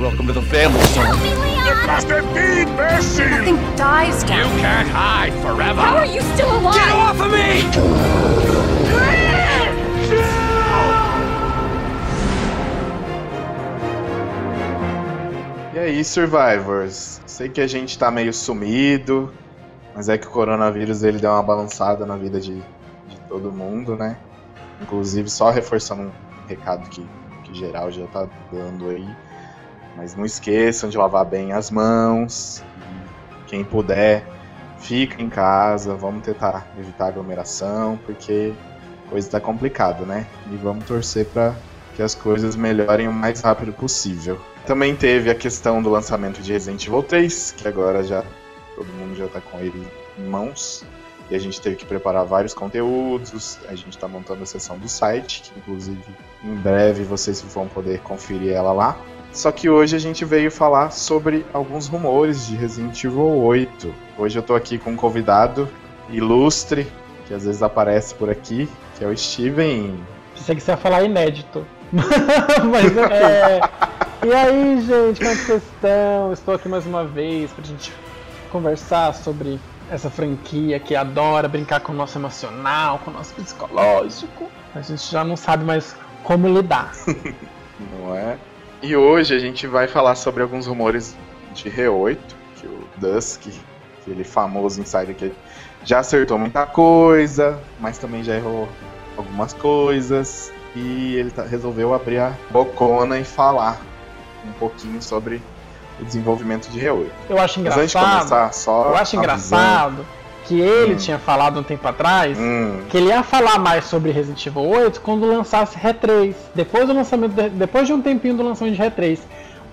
Welcome to the family, son. It must have been mercy! Nothing dies down. You can't hide forever! How are you still alive? Get off of me! E aí, Survivors? Sei que a gente tá meio sumido, mas é que o coronavírus ele deu uma balançada na vida de, de todo mundo, né? Inclusive, só reforçando um recado que, que geral já tá dando aí. Mas não esqueçam de lavar bem as mãos. Quem puder, fica em casa. Vamos tentar evitar aglomeração, porque a coisa tá complicada, né? E vamos torcer para que as coisas melhorem o mais rápido possível. Também teve a questão do lançamento de Resident Evil 3, que agora já todo mundo já tá com ele em mãos. E a gente teve que preparar vários conteúdos. A gente está montando a seção do site, que inclusive em breve vocês vão poder conferir ela lá. Só que hoje a gente veio falar sobre alguns rumores de Resident Evil 8. Hoje eu tô aqui com um convidado ilustre, que às vezes aparece por aqui, que é o Steven. Pensei que você ia falar inédito. Mas é. E aí, gente, como é que vocês estão? Estou aqui mais uma vez pra gente conversar sobre essa franquia que adora brincar com o nosso emocional, com o nosso psicológico. A gente já não sabe mais como lidar. Não é? E hoje a gente vai falar sobre alguns rumores de Re8, que o Dusk, aquele famoso insider que já acertou muita coisa, mas também já errou algumas coisas. E ele tá- resolveu abrir a bocona e falar um pouquinho sobre o desenvolvimento de Re8. Eu acho Mas antes de engraçado. começar, só. Eu acho engraçado que ele Hum. tinha falado um tempo atrás Hum, que ele ia falar mais sobre Resident Evil 8 quando lançasse Re3. Depois do lançamento, de- depois de um tempinho do lançamento de Re3.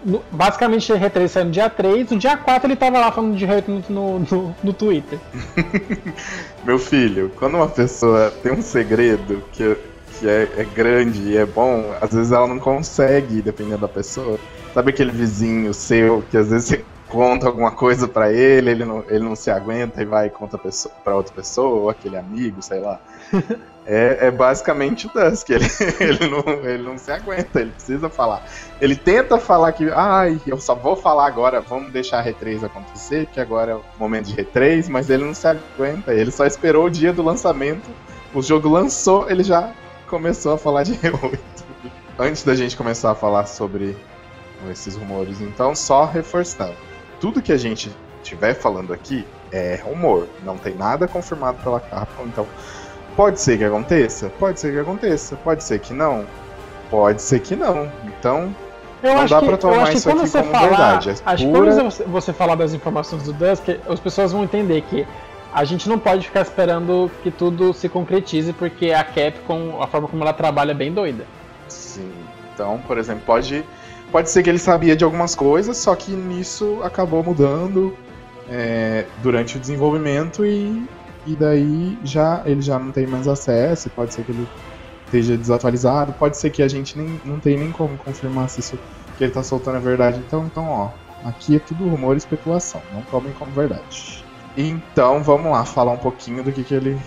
No- basicamente, Re3 saiu no dia 3, no dia 4 ele tava lá falando de Re8 no, no, no, no Twitter. Meu filho, quando uma pessoa tem um segredo que, que é, é grande e é bom, às vezes ela não consegue, dependendo da pessoa. Sabe aquele vizinho seu que às vezes você conta alguma coisa pra ele, ele não, ele não se aguenta e vai e conta pra outra pessoa, ou aquele amigo, sei lá. É, é basicamente o Dusk, ele, ele, não, ele não se aguenta, ele precisa falar. Ele tenta falar que, ai, eu só vou falar agora, vamos deixar a R3 acontecer, que agora é o momento de R3, mas ele não se aguenta, ele só esperou o dia do lançamento, o jogo lançou, ele já começou a falar de R8. Antes da gente começar a falar sobre esses rumores, então, só reforçando. Tudo que a gente estiver falando aqui é rumor, não tem nada confirmado pela Capcom, então pode ser que aconteça, pode ser que aconteça, pode ser que não, pode ser que não. Então, Eu Não acho dá que, pra tomar que isso quando aqui você como falar, verdade, é acho que pura- quando você, você falar das informações do Dusk, as pessoas vão entender que a gente não pode ficar esperando que tudo se concretize, porque a Capcom, a forma como ela trabalha é bem doida. sim. Então, por exemplo, pode pode ser que ele sabia de algumas coisas, só que nisso acabou mudando é, durante o desenvolvimento e, e daí já ele já não tem mais acesso, pode ser que ele esteja desatualizado, pode ser que a gente nem, não tenha nem como confirmar se isso que ele tá soltando é verdade. Então, então, ó, aqui é tudo rumor e especulação, não tomem como verdade. Então, vamos lá falar um pouquinho do que, que ele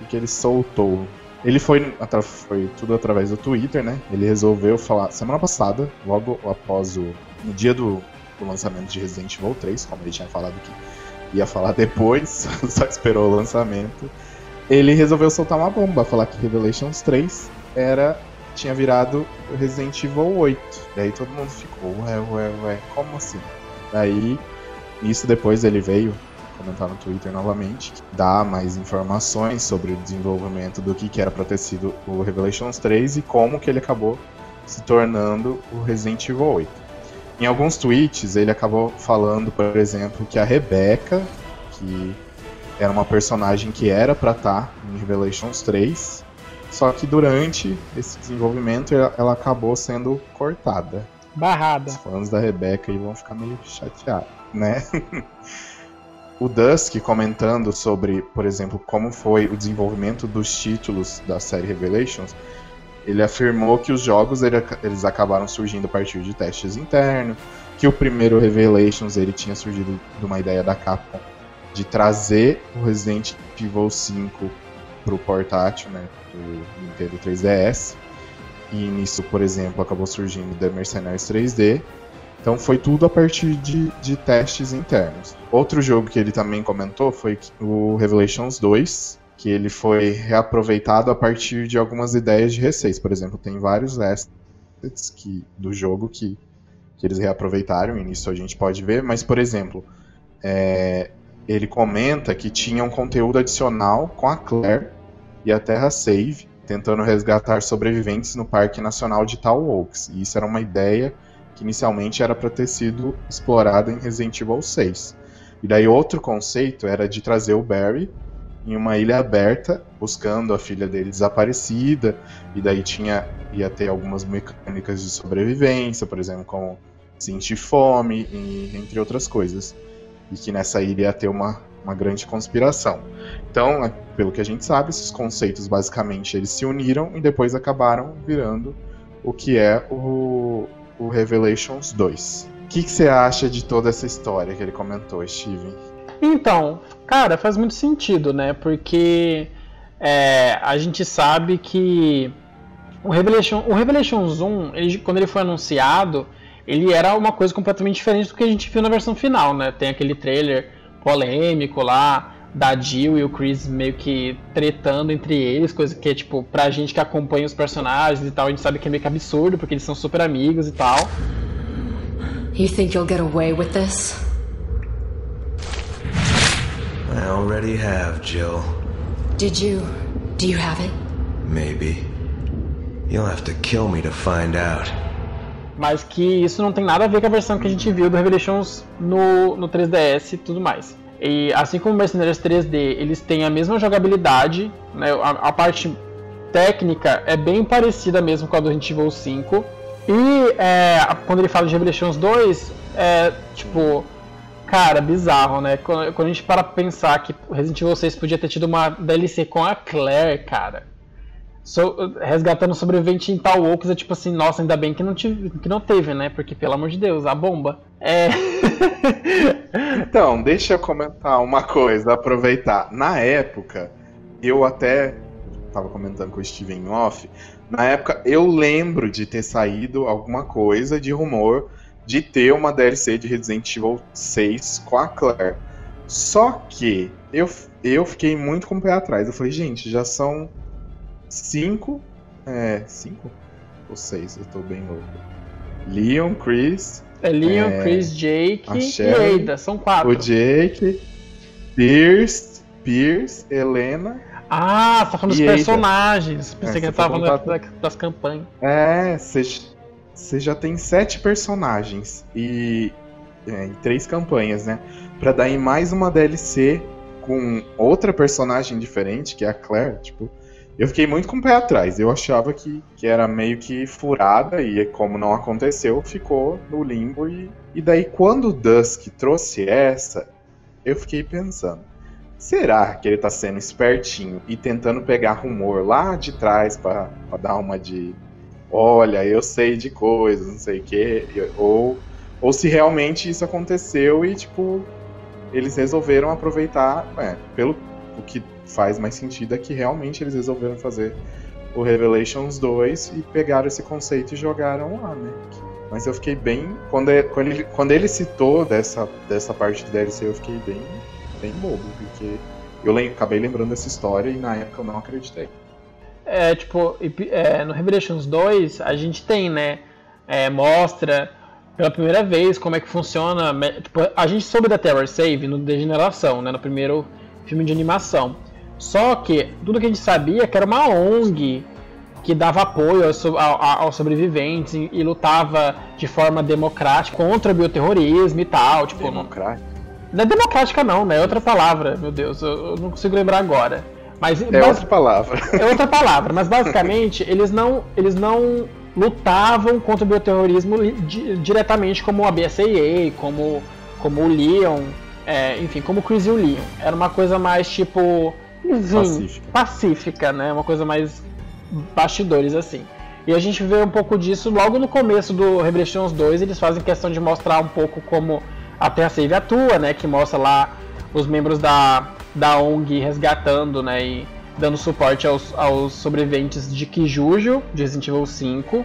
do que ele soltou. Ele foi, foi tudo através do Twitter, né? Ele resolveu falar semana passada, logo após o no dia do, do lançamento de Resident Evil 3, como ele tinha falado que ia falar depois, só esperou o lançamento. Ele resolveu soltar uma bomba, falar que Revelations 3 era tinha virado Resident Evil 8. Daí todo mundo ficou, ué, ué, ué, como assim? Daí, isso depois ele veio comentar no Twitter novamente, dar mais informações sobre o desenvolvimento do que, que era pra ter sido o Revelations 3 e como que ele acabou se tornando o Resident Evil 8. Em alguns tweets ele acabou falando, por exemplo, que a Rebecca, que era uma personagem que era pra estar em Revelations 3, só que durante esse desenvolvimento ela, acabou sendo cortada. Barrada. Os fãs da Rebecca aí vão ficar meio chateados, né? o Dusk comentando sobre, por exemplo, como foi o desenvolvimento dos títulos da série Revelations, ele afirmou que os jogos ele- eles acabaram surgindo a partir de testes internos, que o primeiro Revelations ele tinha surgido de uma ideia da Capcom de trazer o Resident Evil 5 pro portátil, né, do Nintendo 3DS. E nisso, por exemplo, acabou surgindo The Mercenaries 3D. Então foi tudo a partir de, de testes internos. Outro jogo que ele também comentou foi o Revelations 2, que ele foi reaproveitado a partir de algumas ideias de receitas. Por exemplo, tem vários assets que, do jogo que, que eles reaproveitaram, e nisso a gente pode ver, mas, por exemplo, é, ele comenta que tinha um conteúdo adicional com a Claire e a Terra Save, tentando resgatar sobreviventes no Parque Nacional de Tall Oaks. E isso era uma ideia que inicialmente era para ter sido explorada em Resident Evil 6. E daí outro conceito era de trazer o Barry em uma ilha aberta, buscando a filha dele desaparecida, e daí tinha ia ter algumas mecânicas de sobrevivência, por exemplo, como sentir fome, e, entre outras coisas. E que nessa ilha ia ter uma, uma grande conspiração. Então, é, pelo que a gente sabe, esses conceitos basicamente eles se uniram e depois acabaram virando o que é o, o Revelations 2. O que, você acha de toda essa história que ele comentou, Steven? Então, cara, faz muito sentido, né? Porque é, a gente sabe que o, Revelation, o Revelations 1, ele, quando ele foi anunciado, ele era uma coisa completamente diferente do que a gente viu na versão final, né? Tem aquele trailer polêmico lá da Jill e o Chris meio que tretando entre eles, coisa que é tipo, pra gente que acompanha os personagens e tal, a gente sabe que é meio que absurdo, porque eles são super amigos e tal. You think you'll get away with this? I already have, Jill. Did you. Do you have it? Maybe. You'll have to kill me to find out. Mas que isso não tem nada a ver com a versão que a gente viu do Revelations no, no 3DS e tudo mais. E assim como o Mercenaries 3D, eles têm a mesma jogabilidade, né? a, a, parte técnica é bem parecida mesmo com a do Resident Evil 5. E é, quando ele fala de Revelations 2, é tipo, cara, bizarro, né? Quando, quando a gente para pensar que Resident Evil 6 podia ter tido uma DLC com a Claire, cara. So, resgatando sobrevivente em tal Oaks é tipo assim, nossa, ainda bem que não, tive, que não teve, né? Porque, pelo amor de Deus, a bomba. É. então, deixa eu comentar uma coisa, aproveitar. Na época, eu até tava comentando com o Steven Off. Na época, eu lembro de ter saído alguma coisa de rumor de ter uma DLC de Resident Evil 6 com a Claire. Só que eu, eu fiquei muito com o pé atrás. Eu falei, gente, já são cinco. É. Cinco? Ou seis? Eu tô bem louco. Leon, Chris. É Leon, é, Chris, Jake e Ada. São quatro. O Jake, Pierce, Pierce, Helena. Ah, você tá falando dos personagens. Pensei é, que ele tava falando das, das campanhas. É, você já tem sete personagens e é, em três campanhas, né? Pra dar em mais uma DLC com outra personagem diferente, que é a Claire, tipo, eu fiquei muito com o pé atrás. Eu achava que, que era meio que furada e como não aconteceu, ficou no limbo. E, e daí quando o Dusk trouxe essa, eu fiquei pensando, será que ele tá sendo espertinho e tentando pegar rumor lá de trás para dar uma de olha, eu sei de coisas, não sei o quê, ou, ou se realmente isso aconteceu e tipo eles resolveram aproveitar, é, pelo o que faz mais sentido é que realmente eles resolveram fazer o Revelations 2 e pegaram esse conceito e jogaram lá, né? Mas eu fiquei bem. Quando, é, ele, quando ele citou dessa, dessa parte de DLC, eu fiquei bem, bem bobo, porque eu lem acabei lembrando dessa história e na época eu não acreditei. É, tipo, é, no Revelations 2 a gente tem, né? É, mostra pela primeira vez como é que funciona. Tipo, a gente soube da Terror Save no Degeneração, né? No primeiro filme de animação. Só que tudo que a gente sabia é que era uma ONG que dava apoio aos, aos sobreviventes e, e, lutava de forma democrática contra o bioterrorismo e tal. Tipo, democrática? Não é democrática não, né? É outra palavra, meu Deus, eu, eu não consigo lembrar agora. Mas, é mas, outra palavra. É outra palavra, mas basicamente eles não, eles não lutavam contra o bioterrorismo di, diretamente como a BSAA, como, como o Leon, é, enfim, como o Chris e o Leon. Era uma coisa mais tipo pacífica. pacífica, né? Uma coisa mais bastidores assim. E a gente vê um pouco disso logo no começo do Revelations 2, eles fazem questão de mostrar um pouco como a Terra Save atua, né? Que mostra lá os membros da, da ONG resgatando, né? E dando suporte aos, aos sobreviventes de Kijujo, de Resident Evil 5.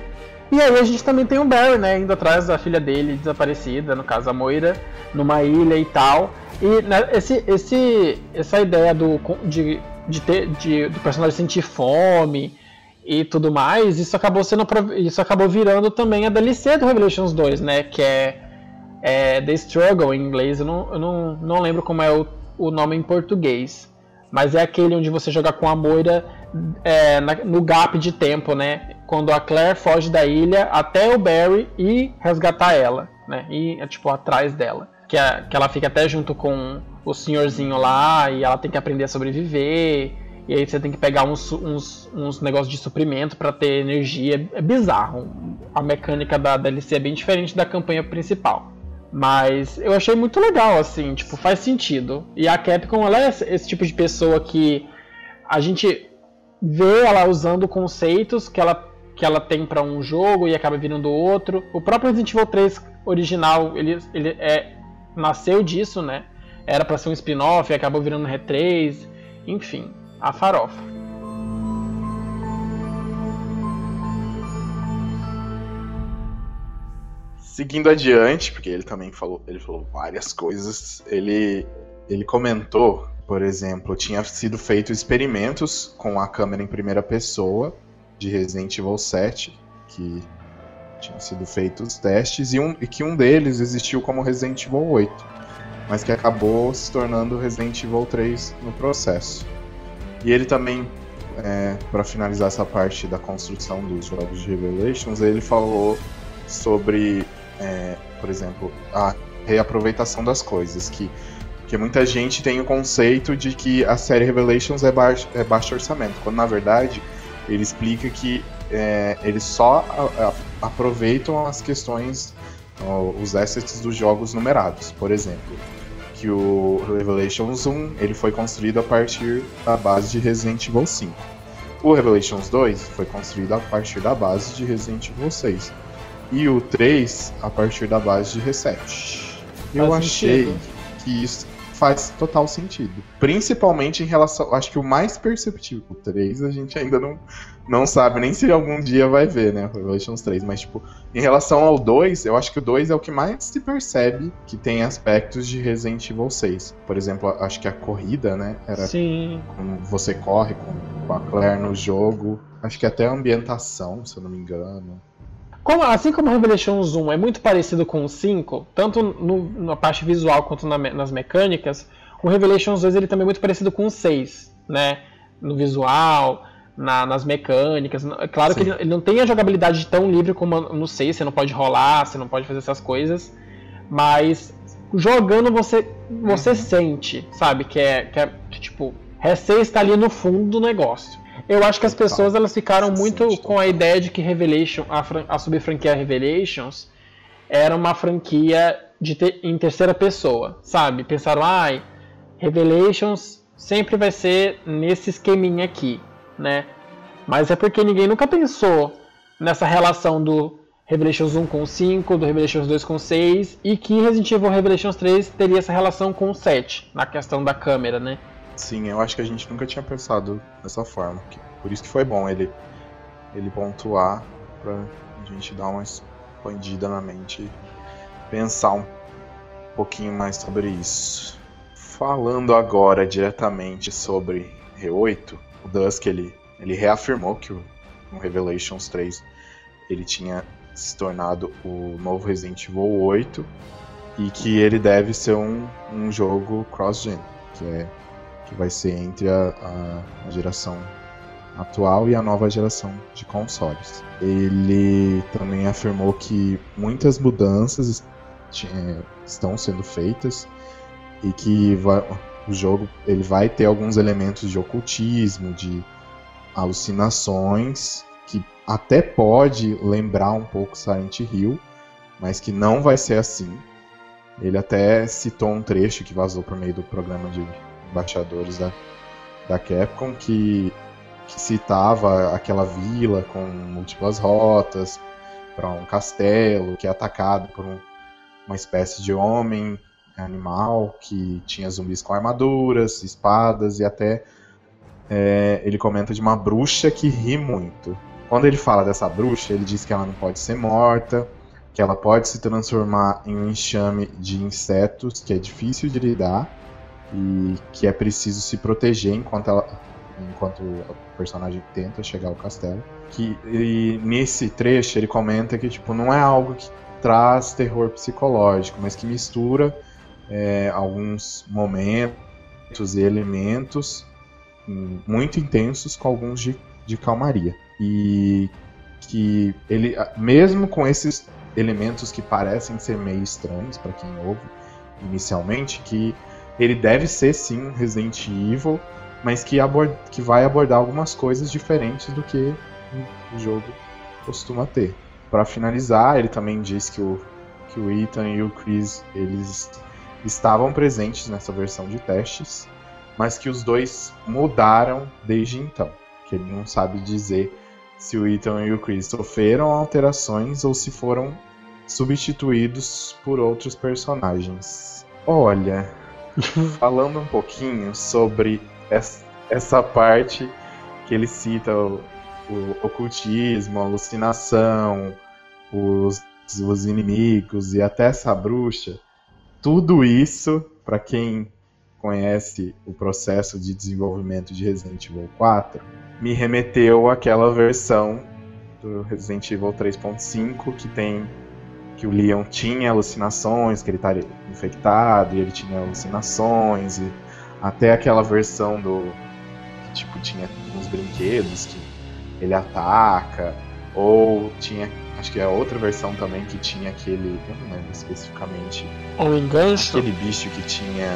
E aí a gente também tem o Barry, né, indo atrás da filha dele desaparecida, no caso a Moira, numa ilha e tal. E né, esse, esse, essa ideia do, de, de ter, de, do personagem sentir fome e tudo mais, isso acabou sendo isso acabou virando também a DLC do Revelations 2, né, que é, é The Struggle em inglês, eu não, eu não, não lembro como é o, o nome em português. Mas é aquele onde você joga com a Moira é, na, no gap de tempo, né? Quando a Claire foge da ilha até o Barry e resgatar ela, né? E, é, tipo, atrás dela. Que, a, que ela fica até junto com o senhorzinho lá e ela tem que aprender a sobreviver. E aí você tem que pegar uns, uns, uns negócios de suprimento para ter energia. É bizarro. A mecânica da DLC é bem diferente da campanha principal. Mas eu achei muito legal, assim, tipo, faz sentido. E a Capcom, ela é esse tipo de pessoa que a gente vê ela usando conceitos que ela, que ela tem para um jogo e acaba virando outro. O próprio Resident Evil 3 original, ele, ele é, nasceu disso, né? Era para ser um spin-off e acabou virando R3. Enfim, a farofa. Seguindo adiante, porque ele também falou, ele falou várias coisas. Ele, ele comentou, por exemplo, tinha sido feito experimentos com a câmera em primeira pessoa de Resident Evil 7, que tinham sido feitos testes e, um, e que um deles existiu como Resident Evil 8, mas que acabou se tornando Resident Evil 3 no processo. E ele também, é, para finalizar essa parte da construção dos jogos de Revelations, ele falou sobre é, por exemplo, a reaproveitação das coisas, que, que muita gente tem o conceito de que a série Revelations é baixo, é baixo orçamento, quando na verdade ele explica que é, eles só a, a, aproveitam as questões, os assets dos jogos numerados, por exemplo. Que o Revelations 1 ele foi construído a partir da base de Resident Evil 5. O Revelations 2 foi construído a partir da base de Resident Evil 6 e o 3 a partir da base de reset. Eu faz achei sentido. que isso faz total sentido. Principalmente em relação. Acho que o mais perceptível. O 3 a gente ainda não, não sabe nem se algum dia vai ver, né? Revelations 3. Mas, tipo, em relação ao 2, eu acho que o 2 é o que mais se percebe que tem aspectos de Resident Evil 6. Por exemplo, acho que a corrida, né? Era Sim. Como você corre com, com a Claire no jogo. Acho que até a ambientação, se eu não me engano. Como, assim como o Revelations 1 é muito parecido com o 5, tanto no, na parte visual quanto na, nas mecânicas, o Revelations 2 ele também é muito parecido com o 6, né? No visual, na, nas mecânicas. É claro Sim. que ele, ele, não tem a jogabilidade tão livre como no 6, você não pode rolar, você não pode fazer essas coisas, mas jogando você você uhum. sente, sabe? Que é, que é tipo, recém está ali no fundo do negócio. Eu acho que as pessoas elas ficaram muito com a ideia de que Revelation, a, a subfranquia Revelations, era uma franquia de ter, em terceira pessoa, sabe? Pensaram, ai, Revelations sempre vai ser nesse esqueminha aqui, né? Mas é porque ninguém nunca pensou nessa relação do Revelations 1 com 5, do Revelations 2 com 6, e que Resident Evil Revelations 3 teria essa relação com o 7, na questão da câmera, né? Sim, eu acho que a gente nunca tinha pensado dessa forma. Por isso que foi bom ele, ele pontuar pra gente dar uma expandida na mente pensar um pouquinho mais sobre isso. Falando agora diretamente sobre R8, o Dusk ele, ele reafirmou que o, no Revelations 3 ele tinha se tornado o novo Resident Evil 8 e que ele deve ser um, um jogo cross-gen, que é que vai ser entre a, a, geração atual e a nova geração de consoles. Ele também afirmou que muitas mudanças estão sendo feitas e que o jogo ele vai ter alguns elementos de ocultismo, de alucinações, que até pode lembrar um pouco Silent Hill, mas que não vai ser assim. Ele até citou um trecho que vazou por meio do programa de embaixadores da, da Capcom que, que citava aquela vila com múltiplas rotas para um castelo que é atacado por um, uma espécie de homem animal que tinha zumbis com armaduras, espadas e até é, ele comenta de uma bruxa que ri muito. quando ele fala dessa bruxa, ele diz que ela não pode ser morta, que ela pode se transformar em um enxame de insetos que é difícil de lidar e que é preciso se proteger enquanto ela enquanto o personagem tenta chegar ao castelo. Que e nesse trecho ele comenta que tipo não é algo que traz terror psicológico, mas que mistura é, alguns momentos e elementos hum, muito intensos com alguns de, de calmaria. E que ele, mesmo com esses elementos que parecem ser meio estranhos para quem ouve inicialmente, que ele deve ser sim um Resident Evil, mas que, aborda, que vai abordar algumas coisas diferentes do que o jogo costuma ter. Para finalizar, ele também diz que o, que o Ethan e o Chris eles estavam presentes nessa versão de testes, mas que os dois mudaram desde então. Que ele não sabe dizer se o Ethan e o Chris sofreram alterações ou se foram substituídos por outros personagens. Olha, falando um pouquinho sobre essa parte que ele cita o, o ocultismo, a alucinação, os, os inimigos e até essa bruxa, tudo isso, para quem conhece o processo de desenvolvimento de Resident Evil 4, me remeteu àquela versão do Resident Evil 3.5 que tem que o Leon tinha alucinações, que ele estaria tá infectado e ele tinha alucinações e até aquela versão do que, tipo tinha uns brinquedos que ele ataca ou tinha acho que é outra versão também que tinha aquele eu não lembro especificamente o engancho aquele bicho que tinha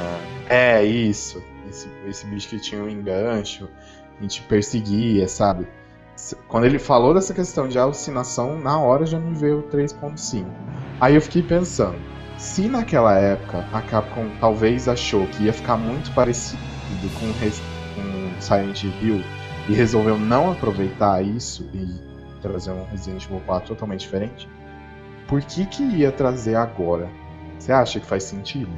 é isso esse, esse bicho que tinha um engancho a gente perseguia, sabe? Quando ele falou dessa questão de alucinação, na hora já me veio o 3.5. Aí eu fiquei pensando, se naquela época a Capcom talvez achou que ia ficar muito parecido com, com Silent Hill e resolveu não aproveitar isso e trazer um Resident Evil 4 totalmente diferente, por que que ia trazer agora? Você acha que faz sentido?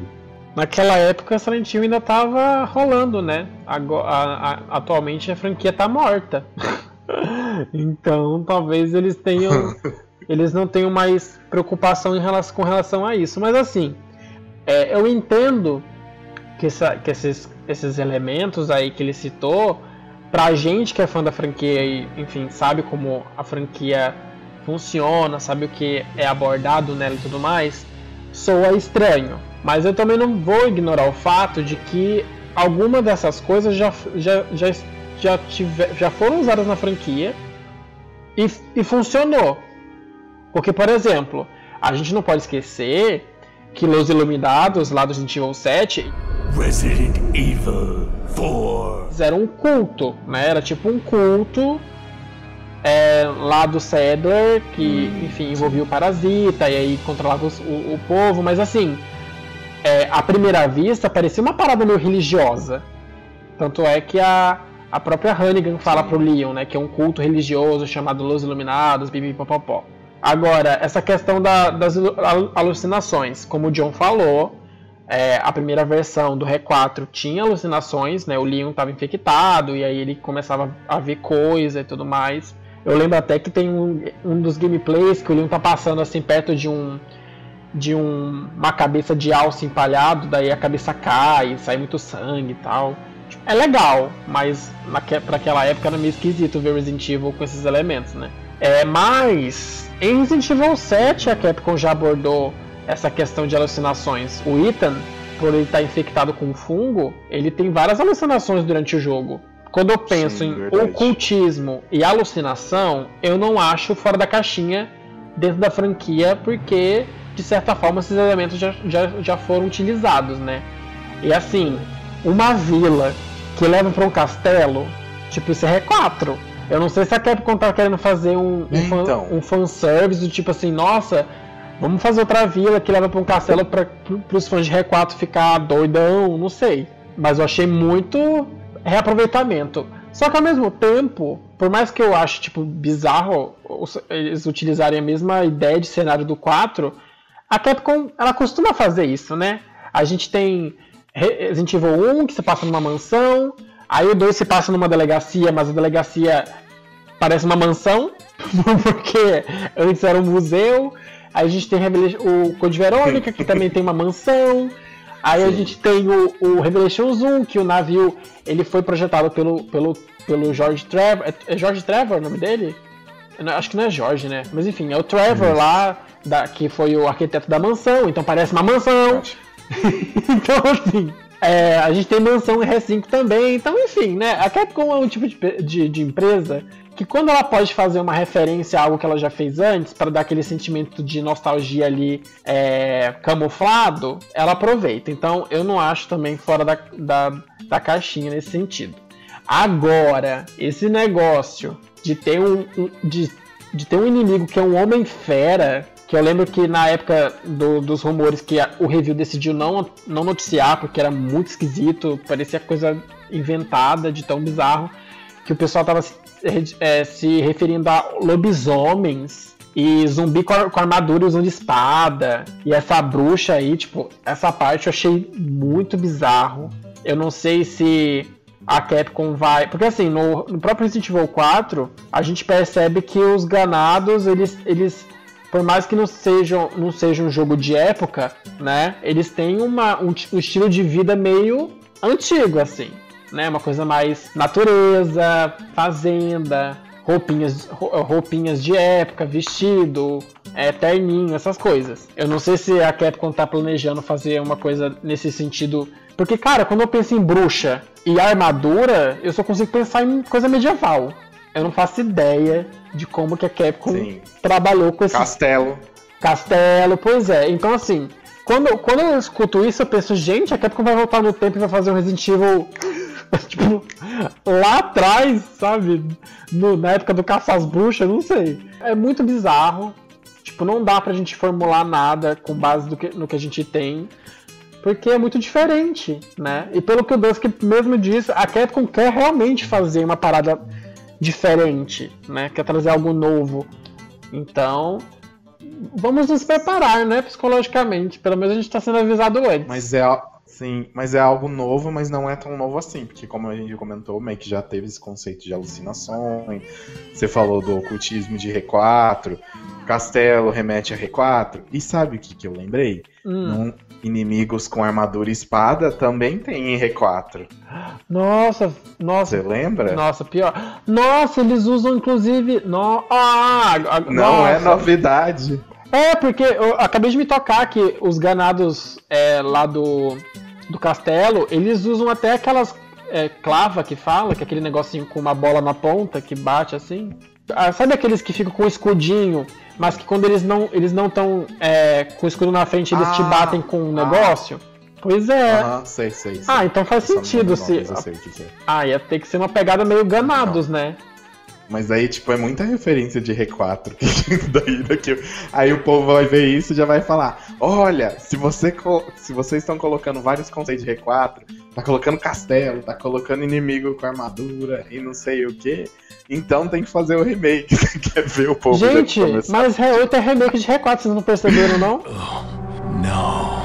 Naquela época, Silent Hill ainda estava rolando, né? Agora, a, a, atualmente a franquia está morta. então, talvez eles tenham. eles não tenham mais preocupação em relação, com relação a isso. Mas assim, é, eu entendo que, essa, que esses, esses elementos aí que ele citou, pra gente que é fã da franquia e, enfim, sabe como a franquia funciona, sabe o que é abordado nela e tudo mais, soa estranho. Mas eu também não vou ignorar o fato de que alguma dessas coisas já, já, já, já, tiver, já foram usadas na franquia e, e funcionou. Porque, por exemplo, a gente não pode esquecer que Los Iluminados, lá do Resident Evil 7, Resident Evil 4 era um culto, né? Era tipo um culto é, lá do Sadler, que, hum, enfim, envolvia sim. o parasita e aí controlava os, o, o povo, mas assim, é, à primeira vista, parecia uma parada meio religiosa. Tanto é que a, a própria Hannigan fala Sim. pro Leon, né, que é um culto religioso chamado Luz Iluminados, bibipopopó. Agora, essa questão da, das alucinações, como o John falou, é, a primeira versão do R4 tinha alucinações, né, o Leon estava infectado e aí ele começava a ver coisa e tudo mais. Eu lembro até que tem um, um dos gameplays que o Leon tá passando assim perto de um de um, uma cabeça de alce empalhado, daí a cabeça cai, sai muito sangue e tal. É legal, mas para aquela época era meio esquisito ver Resident Evil com esses elementos, né? É, mas em Resident Evil 7 a Capcom já abordou essa questão de alucinações. O Ethan, por ele estar tá infectado com fungo, ele tem várias alucinações durante o jogo. Quando eu penso Sim, em verdade. ocultismo e alucinação, eu não acho fora da caixinha dentro da franquia, porque de certa forma esses elementos já, já, já foram utilizados, né? E assim, uma vila que leva para um castelo, tipo, isso é R4. Eu não sei se a Capcom tá querendo fazer um, um, então. fan, um fanservice do tipo assim, nossa, vamos fazer outra vila que leva para um castelo para os fãs de R4 ficar doidão, não sei. Mas eu achei muito reaproveitamento. Só que ao mesmo tempo, por mais que eu ache tipo bizarro eles utilizarem a mesma ideia de cenário do 4, a Capcom, ela costuma fazer isso, né? A gente tem Resident Evil 1, que se passa numa mansão, aí o 2 se passa numa delegacia, mas a delegacia parece uma mansão, porque antes era um museu. Aí a gente tem o Code Verônica, que também tem uma mansão. Aí Sim. a gente tem o, o Revelation Zoom, que o navio ele foi projetado pelo, pelo, pelo George Trevor. É, é George Trevor o nome dele? Não, acho que não é Jorge, né? Mas enfim, é o Trevor lá, da, que foi o arquiteto da mansão, então parece uma mansão. então, assim, é, a gente tem mansão em R5 também. Então, enfim, né? A Capcom é um tipo de, de, de empresa que quando ela pode fazer uma referência a algo que ela já fez antes, para dar aquele sentimento de nostalgia ali é, camuflado, ela aproveita. Então eu não acho também fora da, da, da caixinha nesse sentido. Agora, esse negócio de ter um, de, de ter um inimigo que é um homem fera, que eu lembro que na época do, dos rumores que a, o review decidiu não, não noticiar, porque era muito esquisito, parecia coisa inventada de tão bizarro, que o pessoal tava se, é, se referindo a lobisomens e zumbi com, com armadura usando espada, e essa bruxa aí, tipo, essa parte eu achei muito bizarro. Eu não sei se a Capcom vai. Porque assim, no, no próprio Resident Evil 4, a gente percebe que os ganados, eles, eles por mais que não sejam não seja um jogo de época, né? Eles têm uma, um, um, estilo de vida meio antigo, assim, né? Uma coisa mais natureza, fazenda, roupinhas, roupinhas de época, vestido, é, terninho, essas coisas. Eu não sei se a Capcom tá planejando fazer uma coisa nesse sentido. Porque, cara, quando eu penso em bruxa e armadura, eu só consigo pensar em coisa medieval. Eu não faço ideia de como que a Capcom Sim. trabalhou com esse. Castelo. Castelo, pois é. Então, assim, quando, quando eu escuto isso, eu penso, gente, a Capcom vai voltar no tempo e vai fazer um Resident Evil. tipo, lá atrás, sabe? No, na época do caça às bruxas, não sei. É muito bizarro. Tipo, não dá pra gente formular nada com base que, no que a gente tem. Porque é muito diferente, né? E pelo que o Dusk mesmo disse, a Capcom quer realmente fazer uma parada diferente, né? Quer trazer algo novo. Então, vamos nos preparar, né? Psicologicamente. Pelo menos a gente está sendo avisado antes. Mas é, sim, mas é algo novo, mas não é tão novo assim. Porque, como a gente comentou, o Mac já teve esse conceito de alucinações. Você falou do ocultismo de R4. Castelo remete a R4. E sabe o que, que eu lembrei? Hum. Num, inimigos com armadura e espada também tem em R4. Nossa, nossa. Você lembra? Nossa, pior. Nossa, eles usam inclusive. No... Ah, Não é novidade. É, porque eu acabei de me tocar que os ganados é, lá do, do castelo, eles usam até aquelas é, clava que fala, que é aquele negocinho com uma bola na ponta que bate assim. Ah, sabe aqueles que ficam com o escudinho mas que quando eles não eles não estão é, com o escudo na frente, eles ah, te batem com um ah. negócio. Pois é. Aham, sei, sei, sei. Ah, então faz sentido se. o que é. Ah, ia ter que ser uma pegada meio ganados, não. né? Mas aí, tipo, é muita referência de R4. daí, daqui... Aí o povo vai ver isso e já vai falar: Olha, se, você se vocês estão colocando vários conceitos de R4, tá colocando castelo, tá colocando inimigo com armadura e não sei o que. Então tem que fazer o remake. Você quer ver o povo Gente, mas outro é remake de R4, vocês não perceberam, não? Oh, não.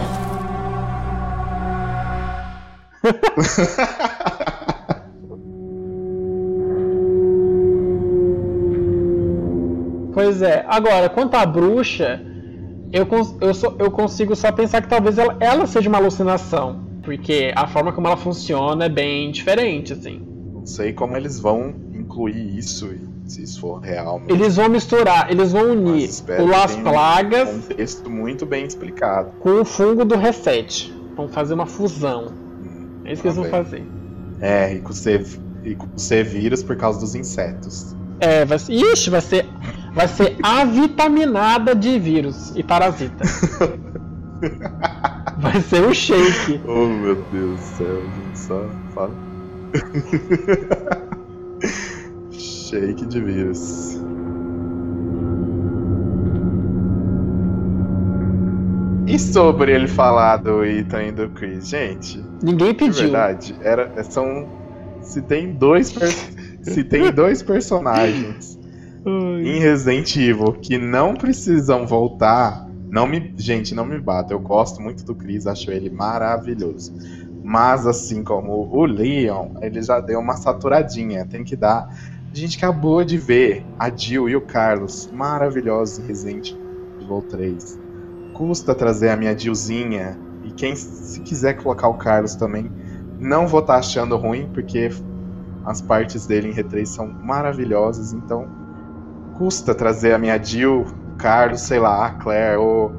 Pois é. Agora, quanto à bruxa, eu, eu, só, eu consigo só pensar que talvez ela, ela seja uma alucinação. Porque a forma como ela funciona é bem diferente, assim. Não sei como eles vão incluir isso, se isso for real. Mesmo. Eles vão misturar, eles vão unir o Las Plagas. Um contexto muito bem explicado. Com o fungo do Reset. Vão fazer uma fusão. Hum, é isso que eles vão fazer. É, e com, C, e com C-vírus por causa dos insetos. É, vai, ixi, vai ser, vai ser avitaminada de vírus e parasita. vai ser o shake. Oh meu Deus do céu, a gente só fala. Shake de vírus. E sobre ele falar do Ethan e do Chris, gente? Ninguém pediu. verdade, era, são. Se tem dois, se tem dois personagens em Resident Evil que não precisam voltar, não me, gente, não me bata. Eu gosto muito do Chris, acho ele maravilhoso. Mas assim como o Leon, ele já deu uma saturadinha. Tem que dar A gente acabou de ver a Jill e o Carlos maravilhosos em Resident Evil 3. Custa trazer a minha Jillzinha. E quem se quiser colocar o Carlos também, não vou estar tá achando ruim, porque as partes dele em R3 são maravilhosas. Então, custa trazer a minha Jill, o Carlos, sei lá, a Claire, ou,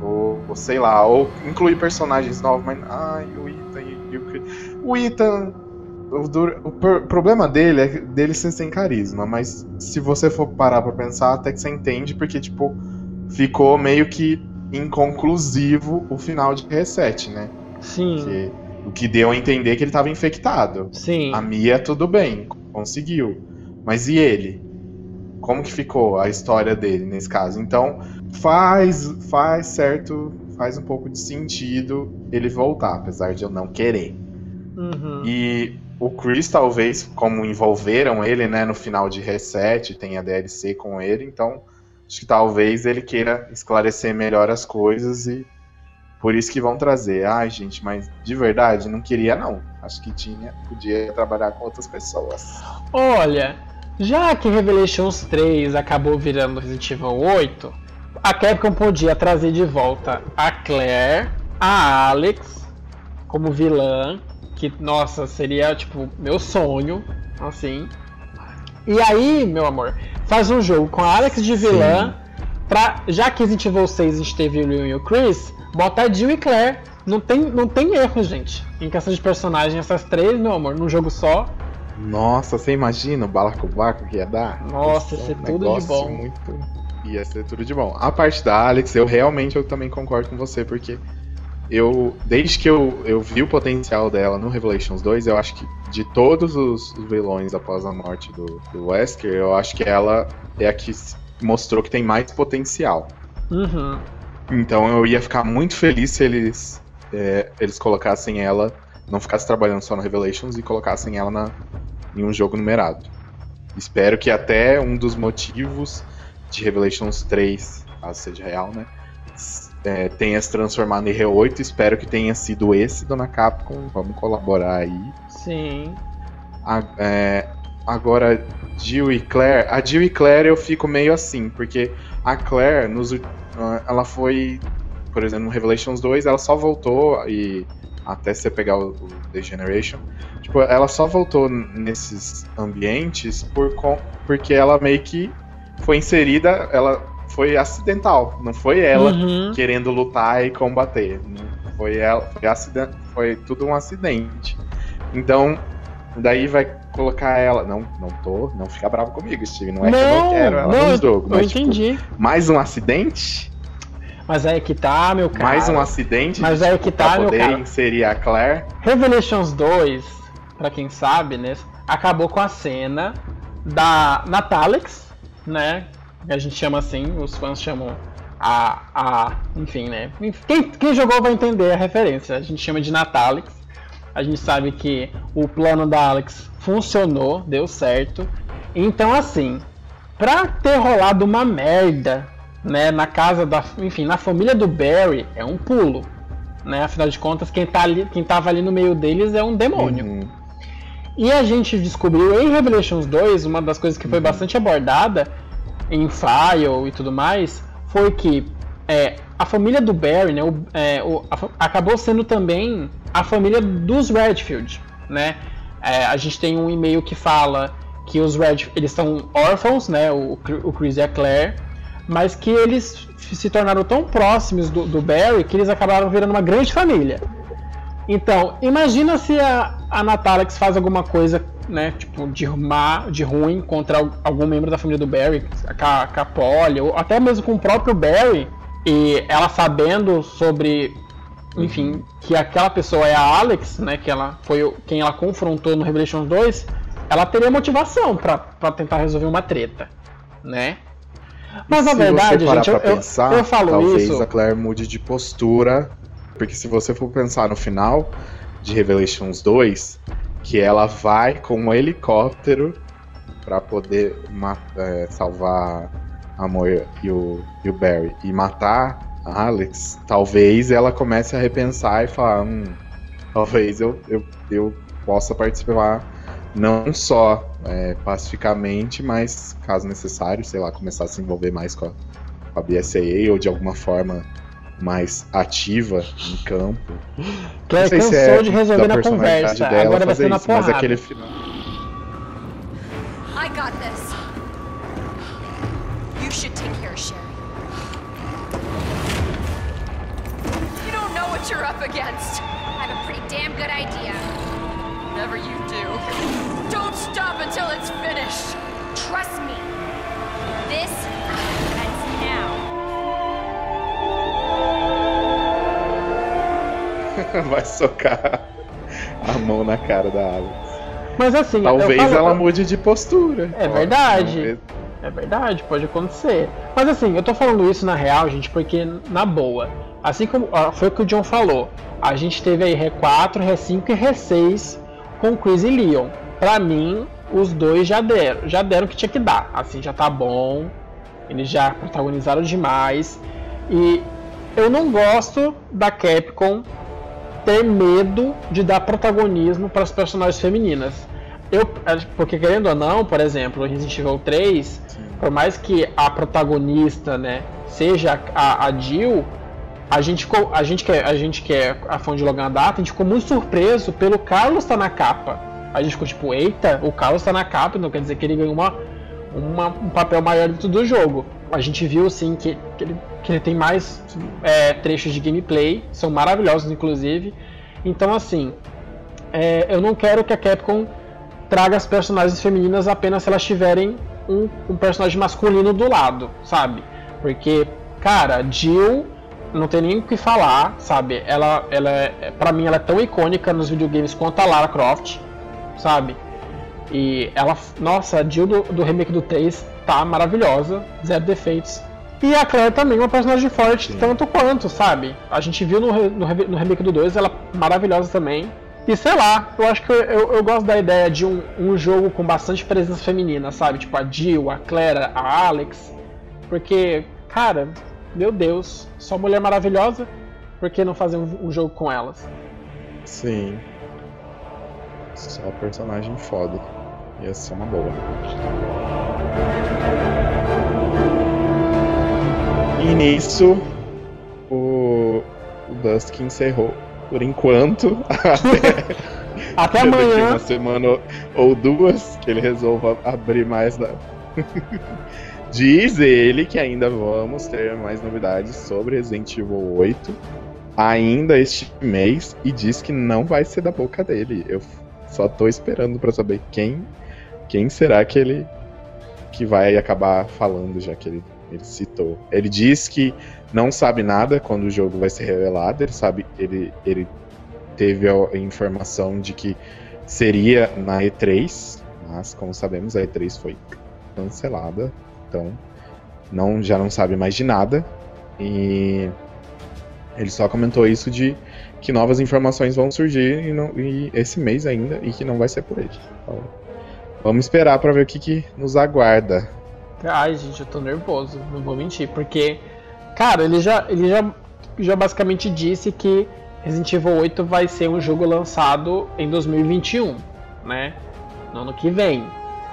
ou, ou sei lá, ou incluir personagens novos, mas. Ai, o Ethan e o. O Ethan o, o, problema dele é dele ser sem carisma, mas se você for parar pra pensar, até que você entende, porque, tipo, ficou meio que inconclusivo o final de Reset, né? Sim. O que deu a entender que ele tava infectado. Sim. A Mia, tudo bem, conseguiu. Mas e ele? Como que ficou a história dele nesse caso? Então, faz, faz certo, faz um pouco de sentido ele voltar, apesar de eu não querer. Uhum. E o Chris, talvez, como envolveram ele, né, no final de Reset, tem a DLC com ele, então acho que talvez ele queira esclarecer melhor as coisas e por isso que vão trazer. Ai, gente, mas de verdade, não queria não. Acho que tinha, podia trabalhar com outras pessoas. Olha, já que Revelations 3 acabou virando Resident Evil 8, a Capcom podia trazer de volta a Claire, a Alex como vilã que, nossa, seria, tipo, meu sonho, assim. E aí, meu amor, faz um jogo com a Alex de vilã, pra, já que Resident Evil 6 a gente teve o Leon e o Chris, bota a Jill e Claire. Não tem, não tem erro, gente. Em questão de personagem, essas três, meu amor, num jogo só. Nossa, você imagina o balacobaco que ia dar? Nossa, ia ser um tudo de bom. Muito... Ia ser tudo de bom. A parte da Alex, eu realmente eu também concordo com você, porque eu desde que eu, eu vi o potencial dela no Revelations 2, eu acho que de todos os, vilões após a morte do, do Wesker, eu acho que ela é a que mostrou que tem mais potencial. Uhum. Então eu ia ficar muito feliz se eles, é, eles colocassem ela, não ficassem trabalhando só no Revelations e colocassem ela na, em um jogo numerado. Espero que até um dos motivos de Revelations 3, caso seja real, né? é, tenha se transformado em R8. Espero que tenha sido esse, Dona Capcom. Vamos colaborar aí. Sim. A, é, agora, Jill e Claire. A Jill e Claire eu fico meio assim, porque a Claire, nos, ela foi, por exemplo, no Revelations 2, ela só voltou e. Até você pegar o, o The Generation. Tipo, ela só voltou nesses ambientes por, porque ela meio que foi inserida. Ela foi acidental. Não foi ela uhum. querendo lutar e combater. Foi ela, foi, acident, foi tudo um acidente. Então, daí vai colocar ela. Não, não tô, não fica bravo comigo, Steve. Não é não, que eu não quero ela não, no jogo. Mas, eu tipo, entendi. Tipo, mais um acidente? Mas é que tá, meu cara. Mais um acidente? Mas é que tá, meu cara. inserir a Claire. Revelations 2, pra quem sabe, né? Acabou com a cena da Natalix, né? a gente chama assim, os fãs chamam a. a enfim, né? Quem, quem jogou vai entender a referência. A gente chama de Natalix. A gente sabe que o plano da Alex funcionou, deu certo. Então, assim, pra ter rolado uma merda, né, na casa da. Enfim, na família do Barry, é um pulo. Né? Afinal de contas, quem, tá ali, quem tava ali no meio deles é um demônio. Uhum. E a gente descobriu em Revelations 2, uma das coisas que foi uhum. bastante abordada em File e tudo mais, foi que é, a família do Barry, né, o, é, o, a, acabou sendo também a família dos Redfield, né? É, a gente tem um e-mail que fala que os Red, eles são órfãos, né, o, o Chris e a Claire, mas que eles se tornaram tão próximos do, do Barry que eles acabaram virando uma grande família. Então, imagina se a, a Natalix faz alguma coisa né, tipo, de, má, de ruim contra algum membro da família do Barry, a, a Polly, ou até mesmo com o próprio Barry, e ela sabendo sobre, enfim, que aquela pessoa é a Alex, né, que ela foi quem ela confrontou no Revelations 2, ela teria motivação para tentar resolver uma treta, né? Mas na verdade, gente, eu, pensar, eu, eu falo talvez isso. Talvez a Claire mude de postura, porque se você for pensar no final de Revelations 2, que ela vai com um helicóptero para poder é, salvar a Moira e o, e o Barry e matar a Alex, talvez ela comece a repensar e falar: hum, talvez eu, eu, eu possa participar não só é, pacificamente, mas caso necessário, sei lá, começar a se envolver mais com a, com a BSAA ou de alguma forma mais ativa em campo. Que é, cansou é de resolver na conversa, agora vai ser na isso, porrada. Mas aquele final. I got this. You should take care of Sherry. You don't know what you're up against. I have a pretty damn good idea. Whatever you do, don't stop until it's finished. Trust me. vai socar a mão na cara da Alex. Mas assim, Talvez falo- ela mude de postura. É Ó, verdade. talvez- É verdade, pode acontecer. Mas assim, eu tô falando isso na real, gente, porque na boa. Assim como foi o que o John falou, a gente teve aí R4, R5 e R6 com Chris e Leon. Pra mim, os dois já deram, já deram o que tinha que dar. Assim, já tá bom. Eles já protagonizaram demais. E eu não gosto da Capcom ter medo de dar protagonismo para as personagens femininas. Eu, porque querendo ou não, por exemplo, Resident Evil 3, por mais que a protagonista, né, seja a, a Jill, a gente, a gente que é, a gente que é a fã de Logan Data, a gente ficou muito surpreso pelo Carlos estar na capa. A gente ficou tipo, eita, o Carlos está na capa, então quer dizer que ele ganhou uma, uma- um papel maior dentro do jogo. A gente viu sim que, que, ele, que ele tem mais é, trechos de gameplay, são maravilhosos inclusive. Então assim, é, eu não quero que a Capcom traga as personagens femininas apenas se elas tiverem um, um personagem masculino do lado, sabe? Porque, cara, Jill não tem nem o que falar, sabe? Ela, ela é, pra mim, ela é tão icônica nos videogames quanto a Lara Croft, sabe? E ela, nossa, a Jill do, do remake do 3 tá maravilhosa, zero defeitos. E a Claire também é uma personagem forte, tanto quanto, sabe? A gente viu no, no, no remake do 2 ela maravilhosa também. E sei lá, eu acho que eu, eu, eu gosto da ideia de um, um jogo com bastante presença feminina, sabe? Tipo a Jill, a Clara, a Alex. Porque, cara, meu Deus, só mulher maravilhosa. Por que não fazer um, um jogo com elas? Sim. Só personagem foda. Ia ser uma boa. E nisso, o, o Dusk encerrou por enquanto. Até, Até amanhã. uma semana ou- duas que ele resolva abrir mais da. Diz ele que ainda vamos ter mais novidades sobre Resident Evil 8 ainda este mês e diz que não vai ser da boca dele. Eu só tô esperando pra saber quem quem será que ele que vai acabar falando já que ele, ele citou. Ele diz que não sabe nada quando o jogo vai ser revelado, ele sabe ele ele teve a informação de que seria na E3, mas como sabemos a E3 foi cancelada, então não já não sabe mais de nada e ele só comentou isso de que novas informações vão surgir e, não- e esse mês ainda e que não vai ser por ele. Então, vamos esperar pra ver o que, que nos aguarda. Ai, gente, eu tô nervoso, não vou mentir, porque, cara, ele já, ele já, já basicamente disse que Resident Evil 8 vai ser um jogo lançado em 2021, né? No ano que vem.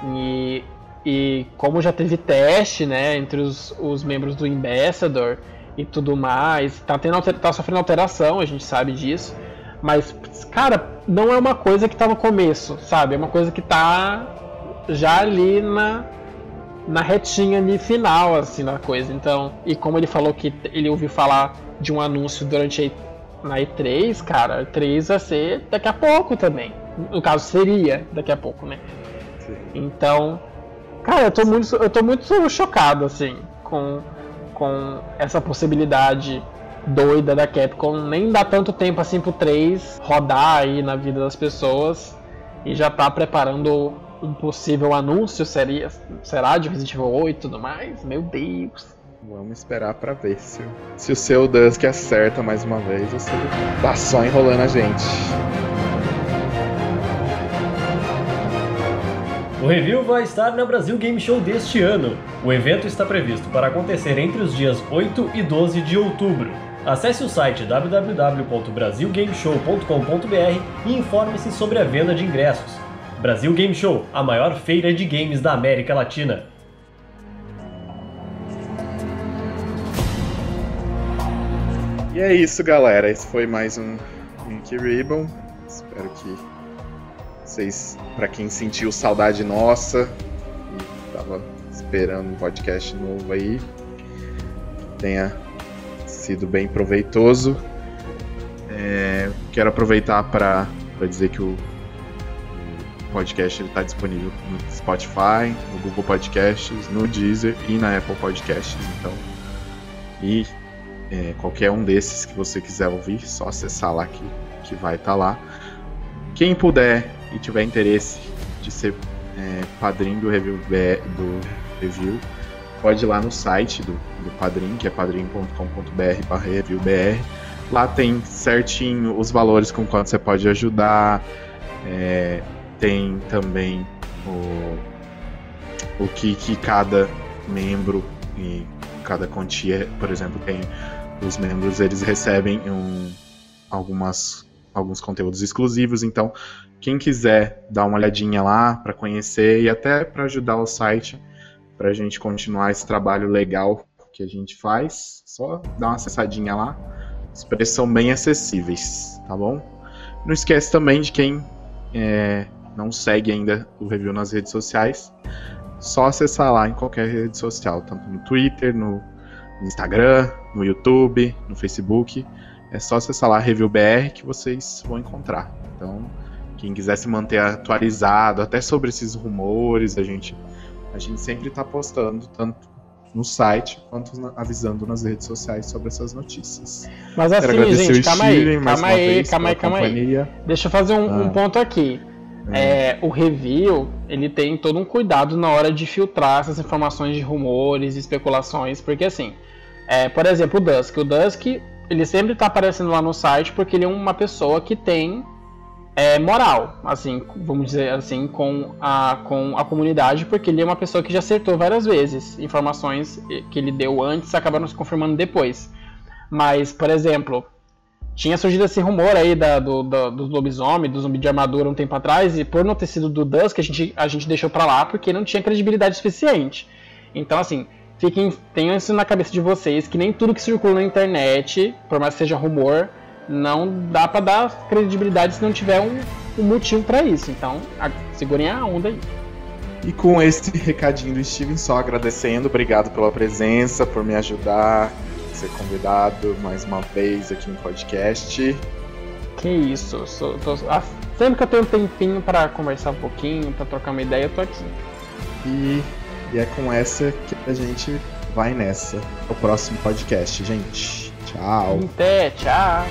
E, e como já teve teste, né, entre os, os membros do Ambassador e tudo mais, tá, tendo, tá sofrendo alteração, a gente sabe disso. Mas, cara, não é uma coisa que tá no começo, sabe? É uma coisa que tá já ali na, na retinha ali final, assim, da coisa. Então, e como ele falou que ele ouviu falar de um anúncio durante a, na E3, cara, a E3 vai ser daqui a pouco também. No caso, seria daqui a pouco, né? Então, cara, eu tô muito, eu tô muito chocado, assim, com, com essa possibilidade doida da Capcom. Nem dá tanto tempo assim pro 3 rodar aí na vida das pessoas e já tá preparando um possível anúncio, seria, será de Resident Evil 8 e tudo mais? Meu Deus. Vamos esperar pra ver se, se o seu Dusk acerta mais uma vez ou se ele tá só enrolando a gente. O review vai estar na Brasil Game Show deste ano. O evento está previsto para acontecer entre os dias 8 e 12 de outubro. Acesse o site www.brasilgameshow.com.br e informe-se sobre a venda de ingressos. Brasil Game Show, a maior feira de games da América Latina. E é isso, galera. Esse foi mais um Ink Ribbon. Espero que vocês, para quem sentiu saudade nossa e tava esperando um podcast novo aí, tenha sido bem proveitoso. É, quero aproveitar para dizer que o podcast está disponível no Spotify, no Google Podcasts, no Deezer e na Apple Podcasts. Então, e é, qualquer um desses que você quiser ouvir, só acessar lá que, que vai estar tá lá. Quem puder e tiver interesse de ser é, padrinho do review, do review, pode ir lá no site do, do padrinho, que é padrinho.com.br reviewbr. Lá tem certinho os valores com quanto você pode ajudar. É, tem também o, o que, que cada membro e cada quantia, por exemplo, tem os membros eles recebem um, algumas, alguns conteúdos exclusivos. Então, quem quiser dar uma olhadinha lá para conhecer e até para ajudar o site para a gente continuar esse trabalho legal que a gente faz, só dá uma acessadinha lá. Os preços são bem acessíveis, tá bom? Não esquece também de quem é, não segue ainda o review nas redes sociais, só acessar lá em qualquer rede social, tanto no Twitter, no Instagram, no YouTube, no Facebook. É só acessar lá ReviewBR que vocês vão encontrar. Então, quem quiser se manter atualizado, até sobre esses rumores, a gente, a gente sempre está postando, tanto no site quanto avisando nas redes sociais sobre essas notícias. Mas assim, gente, calma aí, calma aí, calma aí, calma aí. Deixa eu fazer um, ah. um ponto aqui. É. É, o review ele tem todo um cuidado na hora de filtrar essas informações de rumores, especulações, porque assim, é, por exemplo, o Dusk. O Dusk, ele sempre tá aparecendo lá no site porque ele é uma pessoa que tem é, moral, assim, vamos dizer assim, com a, com a comunidade, porque ele é uma pessoa que já acertou várias vezes. Informações que ele deu antes acabaram se confirmando depois. Mas, por exemplo, tinha surgido esse rumor aí da, do, do, do lobisomem, do zumbi de armadura um tempo atrás, e por não ter sido do Dusk, a gente, a gente deixou pra lá porque não tinha credibilidade suficiente. Então, assim, fiquem, tenham isso na cabeça de vocês, que nem tudo que circula na internet, por mais que seja rumor, não dá para dar credibilidade se não tiver um, um motivo para isso. Então, a, segurem a onda aí. E com esse recadinho do Steven, só agradecendo, obrigado pela presença, por me ajudar, ser convidado mais uma vez aqui no podcast. Que isso, sou, tô, ah, sempre que eu tenho um tempinho para conversar um pouquinho, para trocar uma ideia, eu tô aqui. E e é com essa que a gente vai nessa. O próximo podcast, gente. Tchau. Até, tchau.